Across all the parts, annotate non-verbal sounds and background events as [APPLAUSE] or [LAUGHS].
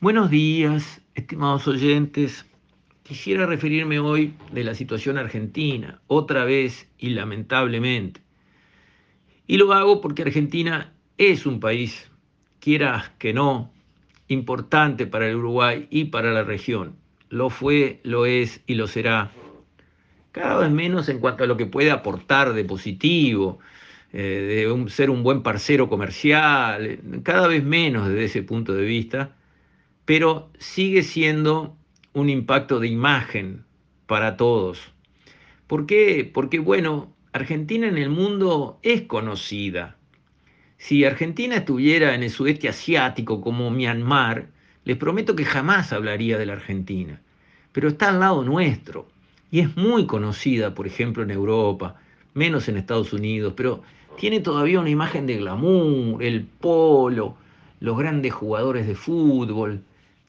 Buenos días, estimados oyentes. Quisiera referirme hoy de la situación argentina, otra vez y lamentablemente. Y lo hago porque Argentina es un país, quiera que no, importante para el Uruguay y para la región. Lo fue, lo es y lo será. Cada vez menos en cuanto a lo que puede aportar de positivo, eh, de ser un buen parcero comercial, cada vez menos desde ese punto de vista pero sigue siendo un impacto de imagen para todos. ¿Por qué? Porque, bueno, Argentina en el mundo es conocida. Si Argentina estuviera en el sudeste asiático como Myanmar, les prometo que jamás hablaría de la Argentina. Pero está al lado nuestro y es muy conocida, por ejemplo, en Europa, menos en Estados Unidos, pero tiene todavía una imagen de glamour, el polo, los grandes jugadores de fútbol,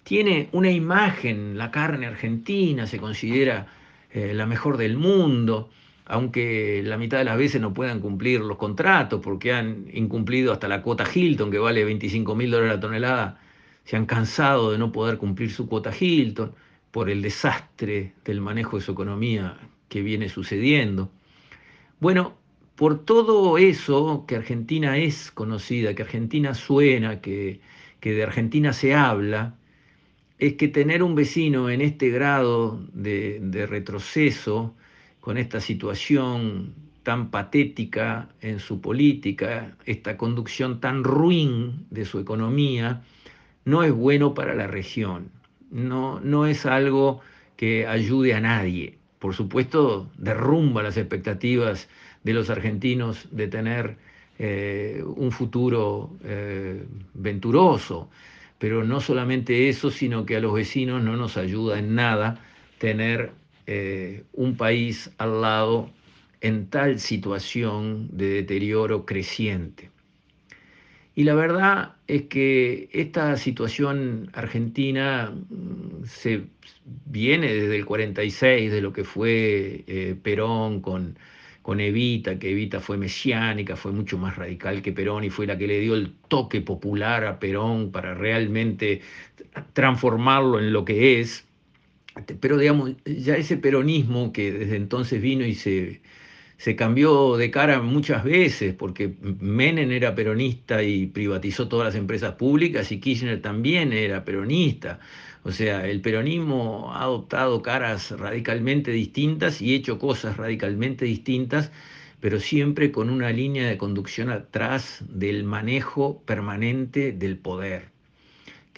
tiene una imagen, la carne argentina se considera eh, la mejor del mundo, aunque la mitad de las veces no puedan cumplir los contratos porque han incumplido hasta la cuota Hilton, que vale 25 mil dólares la tonelada, se han cansado de no poder cumplir su cuota Hilton por el desastre del manejo de su economía que viene sucediendo. Bueno, por todo eso que Argentina es conocida, que Argentina suena, que, que de Argentina se habla, es que tener un vecino en este grado de, retroceso, con esta situación tan patética en su política, esta conducción tan ruin de su economía, no es bueno para la región, no, no es algo que ayude a nadie. Por supuesto, derrumba las expectativas de los argentinos de tener eh, un futuro eh, venturoso pero no solamente eso, sino que a los vecinos no nos ayuda en nada tener eh, un país al lado en tal situación de deterioro creciente. Y la verdad es que esta situación argentina mm, se viene desde el 46, de lo que fue eh, Perón con con Evita, que Evita fue mesiánica, fue mucho más radical que Perón y fue la que le dio el toque popular a Perón para realmente transformarlo en lo que es. Pero digamos, ya ese peronismo que desde entonces vino y se, se cambió de cara muchas veces, porque Menem era peronista y privatizó todas las empresas públicas y Kirchner también era peronista. O sea, el peronismo ha adoptado caras radicalmente distintas y hecho cosas radicalmente distintas, pero siempre con una línea de conducción atrás del manejo permanente del poder,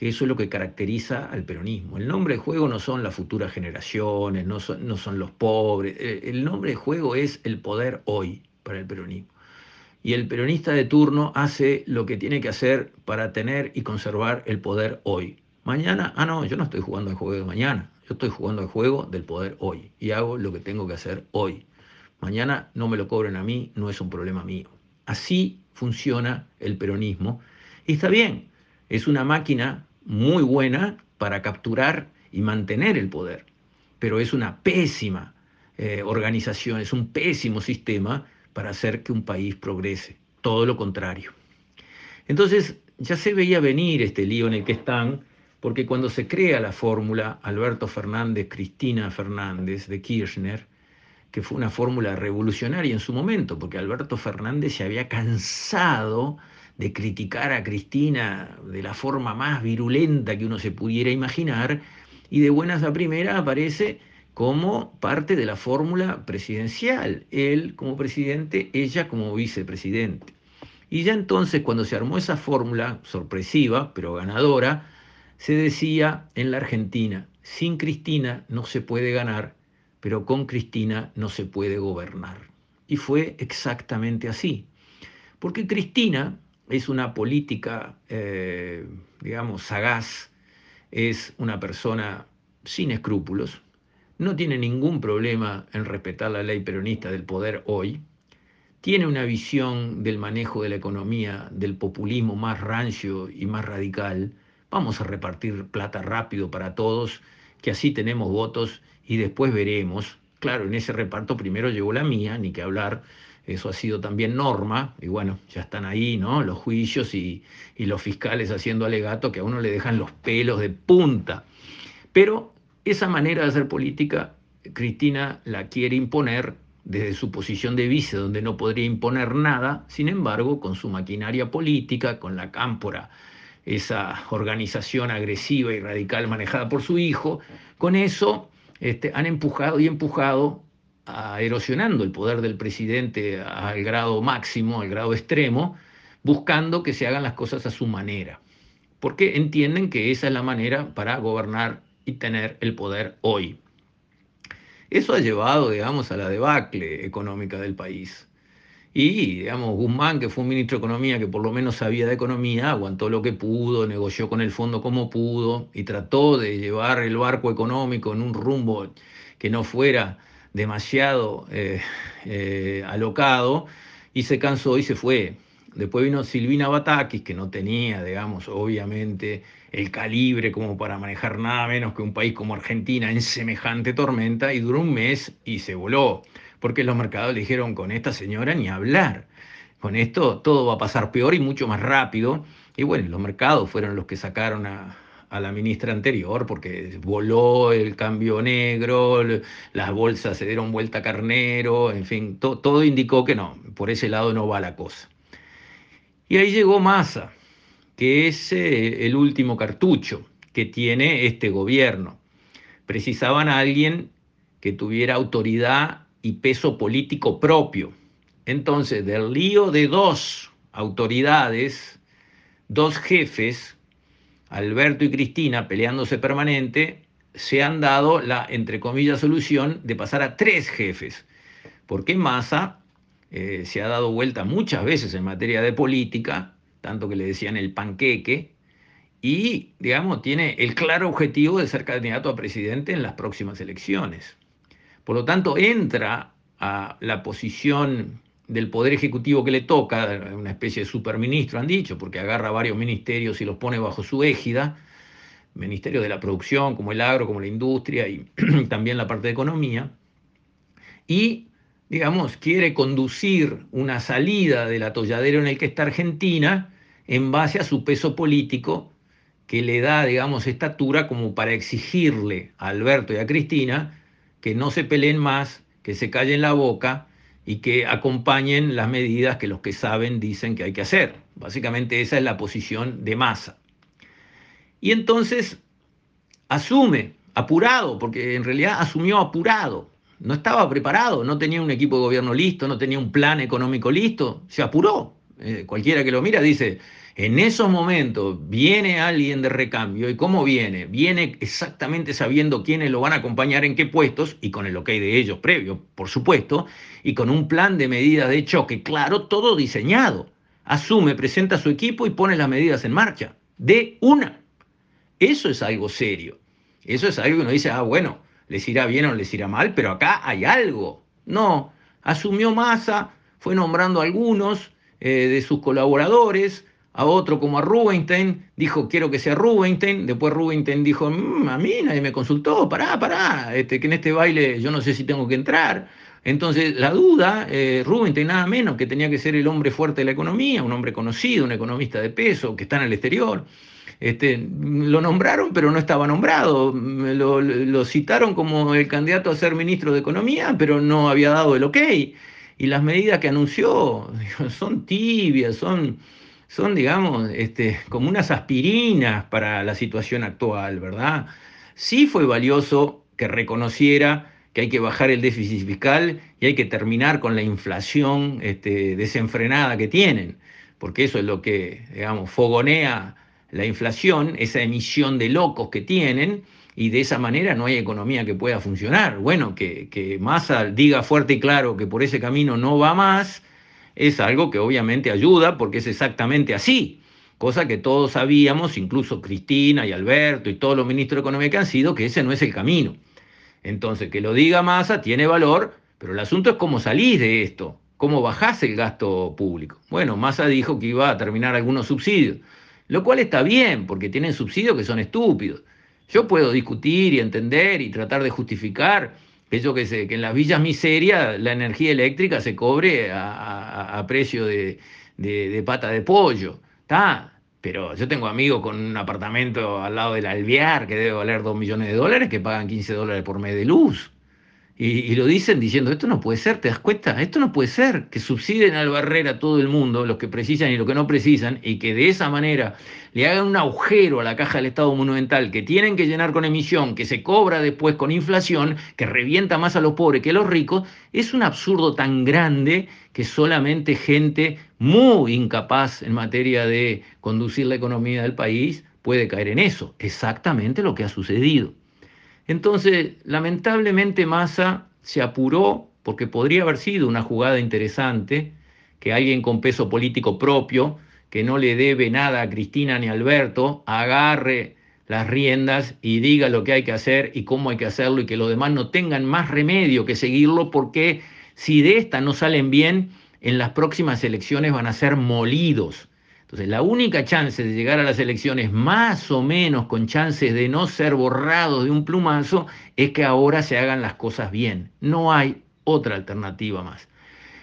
eso es lo que caracteriza al peronismo. El nombre de juego no son las futuras generaciones, no son, no son los pobres, el nombre de juego es el poder hoy para el peronismo. Y el peronista de turno hace lo que tiene que hacer para tener y conservar el poder hoy. Mañana, ah, no, yo no estoy jugando el juego de mañana, yo estoy jugando el juego del poder hoy y hago lo que tengo que hacer hoy. Mañana no me lo cobren a mí, no es un problema mío. Así funciona el peronismo y está bien, es una máquina muy buena para capturar y mantener el poder, pero es una pésima eh, organización, es un pésimo sistema para hacer que un país progrese, todo lo contrario. Entonces, ya se veía venir este lío en el que están, porque cuando se crea la fórmula Alberto Fernández, Cristina Fernández de Kirchner, que fue una fórmula revolucionaria en su momento, porque Alberto Fernández se había cansado de criticar a Cristina de la forma más virulenta que uno se pudiera imaginar, y de buenas a primeras aparece como parte de la fórmula presidencial, él como presidente, ella como vicepresidente. Y ya entonces, cuando se armó esa fórmula sorpresiva, pero ganadora, se decía en la Argentina, sin Cristina no se puede ganar, pero con Cristina no se puede gobernar. Y fue exactamente así. Porque Cristina es una política, eh, digamos, sagaz, es una persona sin escrúpulos, no tiene ningún problema en respetar la ley peronista del poder hoy, tiene una visión del manejo de la economía, del populismo más rancio y más radical, vamos a repartir plata rápido para todos, que así tenemos votos y después veremos. Claro, en ese reparto primero llegó la mía, ni que hablar, eso ha sido también norma, y bueno, ya están ahí, ¿no? Los juicios y, y los fiscales haciendo alegato que a uno le dejan los pelos de punta. Pero esa manera de hacer política, Cristina la quiere imponer desde su posición de vice, donde no podría imponer nada, sin embargo, con su maquinaria política, con la cámpora, esa organización agresiva y radical manejada por su hijo, con eso este, han empujado y empujado, a, erosionando el poder del presidente al grado máximo, al grado extremo, buscando que se hagan las cosas a su manera, porque entienden que esa es la manera para gobernar y tener el poder hoy. Eso ha llevado, digamos, a la debacle económica del país. Y, digamos, Guzmán, que fue un ministro de Economía que por lo menos sabía de economía, aguantó lo que pudo, negoció con el fondo como pudo y trató de llevar el barco económico en un rumbo que no fuera demasiado eh, eh, alocado y se cansó y se fue. Después vino Silvina Batakis, que no tenía, digamos, obviamente el calibre como para manejar nada menos que un país como Argentina en semejante tormenta y duró un mes y se voló, porque los mercados le dijeron con esta señora ni hablar, con esto todo va a pasar peor y mucho más rápido. Y bueno, los mercados fueron los que sacaron a, la ministra anterior porque voló el cambio negro, las bolsas se dieron vuelta carnero, en fin, todo indicó que no, por ese lado no va la cosa. Y ahí llegó Massa, que es eh, el último cartucho que tiene este gobierno. Precisaban a alguien que tuviera autoridad y peso político propio. Entonces, del lío de dos autoridades, dos jefes, Alberto y Cristina peleándose permanente, se han dado la, entre comillas, solución de pasar a tres jefes. Porque Massa eh, se ha dado vuelta muchas veces en materia de política tanto que le decían el panqueque, y, digamos, tiene el claro objetivo de ser candidato a presidente en las próximas elecciones. Por lo tanto, entra a la posición del Poder Ejecutivo que le toca, una especie de superministro, han dicho, porque agarra varios ministerios y los pone bajo su égida, Ministerio de la Producción, como el agro, como la industria y [CLEARS THROAT] también la parte de economía, y digamos, quiere conducir una salida del atolladero en el que está Argentina en base a su peso político que le da, digamos, estatura como para exigirle a Alberto y a Cristina que no se peleen más, que se callen la boca y que acompañen las medidas que los que saben dicen que hay que hacer. Básicamente esa es la posición de masa. Y entonces asume, apurado, porque en realidad asumió apurado, no estaba preparado, no tenía un equipo de gobierno listo, no tenía un plan económico listo, se apuró. Eh, cualquiera que lo mira dice, en esos momentos viene alguien de recambio y cómo viene, viene exactamente sabiendo quiénes lo van a acompañar en qué puestos y con el ok de ellos previo, por supuesto, y con un plan de medidas de choque, claro, todo diseñado. Asume, presenta su equipo y pone las medidas en marcha, de una. Eso es algo serio. Eso es algo que uno dice, ah, bueno, les irá bien o les irá mal, pero acá hay algo. No, asumió Massa, fue nombrando a algunos eh, de sus colaboradores, a otro como a Rubinstein, dijo quiero que sea Rubinstein, después Rubinstein dijo, mm, a mí nadie me consultó, pará, pará, este, que en este baile yo no sé si tengo que entrar. Entonces, la duda, eh, Rubinstein nada menos que tenía que ser el hombre fuerte de la economía, un hombre conocido, un economista de peso, que está en el exterior. Este, lo nombraron, pero no estaba nombrado. Lo, citaron como el candidato a ser ministro de Economía, pero no había dado el ok. Y las medidas que anunció [LAUGHS] son tibias, son, son digamos, este, como unas aspirinas para la situación actual, ¿verdad? Sí fue valioso que reconociera que hay que bajar el déficit fiscal y hay que terminar con la inflación este, desenfrenada que tienen, porque eso es lo que, digamos, fogonea la inflación, esa emisión de locos que tienen, y de esa manera no hay economía que pueda funcionar. Bueno, que, que Massa diga fuerte y claro que por ese camino no va más, es algo que obviamente ayuda porque es exactamente así, cosa que todos sabíamos, incluso Cristina y Alberto y todos los ministros de Economía que han sido, que ese no es el camino. Entonces, que lo diga Massa tiene valor, pero el asunto es cómo salís de esto, cómo bajás el gasto público. Bueno, Massa dijo que iba a terminar algunos subsidios. Lo cual está bien, porque tienen subsidios que son estúpidos. Yo puedo discutir y entender y tratar de justificar que yo qué sé, que en las villas miserias la energía eléctrica se cobre a, precio de, de, pata de pollo. Pero yo tengo amigos con un apartamento al lado del Alvear que debe valer 2 millones de dólares que pagan 15 dólares por mes de luz. Y, lo dicen diciendo, esto no puede ser, ¿te das cuenta? Esto no puede ser, que subsiden al barrera a todo el mundo, los que precisan y los que no precisan, y que de esa manera le hagan un agujero a la caja del Estado Monumental que tienen que llenar con emisión, que se cobra después con inflación, que revienta más a los pobres que a los ricos, es un absurdo tan grande que solamente gente muy incapaz en materia de conducir la economía del país puede caer en eso. Exactamente lo que ha sucedido. Entonces, lamentablemente Massa se apuró porque podría haber sido una jugada interesante que alguien con peso político propio, que no le debe nada a Cristina ni a Alberto, agarre las riendas y diga lo que hay que hacer y cómo hay que hacerlo y que los demás no tengan más remedio que seguirlo porque si de esta no salen bien, en las próximas elecciones van a ser molidos. Entonces, la única chance de llegar a las elecciones más o menos con chances de no ser borrados de un plumazo es que ahora se hagan las cosas bien. No hay otra alternativa más.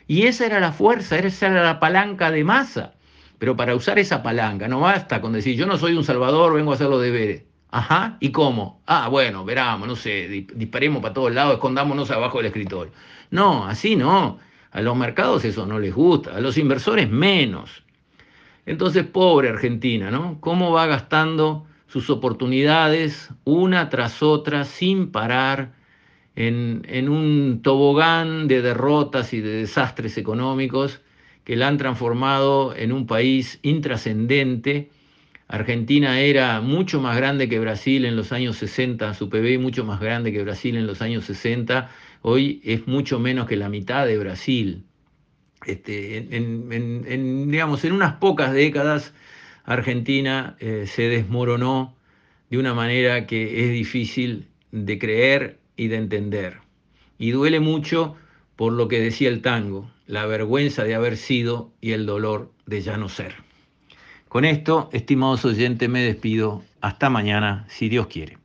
Y esa era la fuerza, esa era la palanca de masa. Pero para usar esa palanca no basta con decir, yo no soy un salvador, vengo a hacer los deberes. Ajá, ¿y cómo? Ah, bueno, veramos, no sé, disparemos para todos lados, escondámonos abajo del escritorio. No, así no. A los mercados eso no les gusta, a los inversores menos. Entonces, pobre Argentina, ¿no? ¿Cómo va gastando sus oportunidades una tras otra sin parar en, un tobogán de derrotas y de desastres económicos que la han transformado en un país intrascendente? Argentina era mucho más grande que Brasil en los años 60, su PBI mucho más grande que Brasil en los años 60, hoy es mucho menos que la mitad de Brasil. Este, en, digamos, en unas pocas décadas Argentina eh, se desmoronó de una manera que es difícil de creer y de entender. Y duele mucho por lo que decía el tango, la vergüenza de haber sido y el dolor de ya no ser. Con esto, estimados oyentes, me despido. Hasta mañana, si Dios quiere.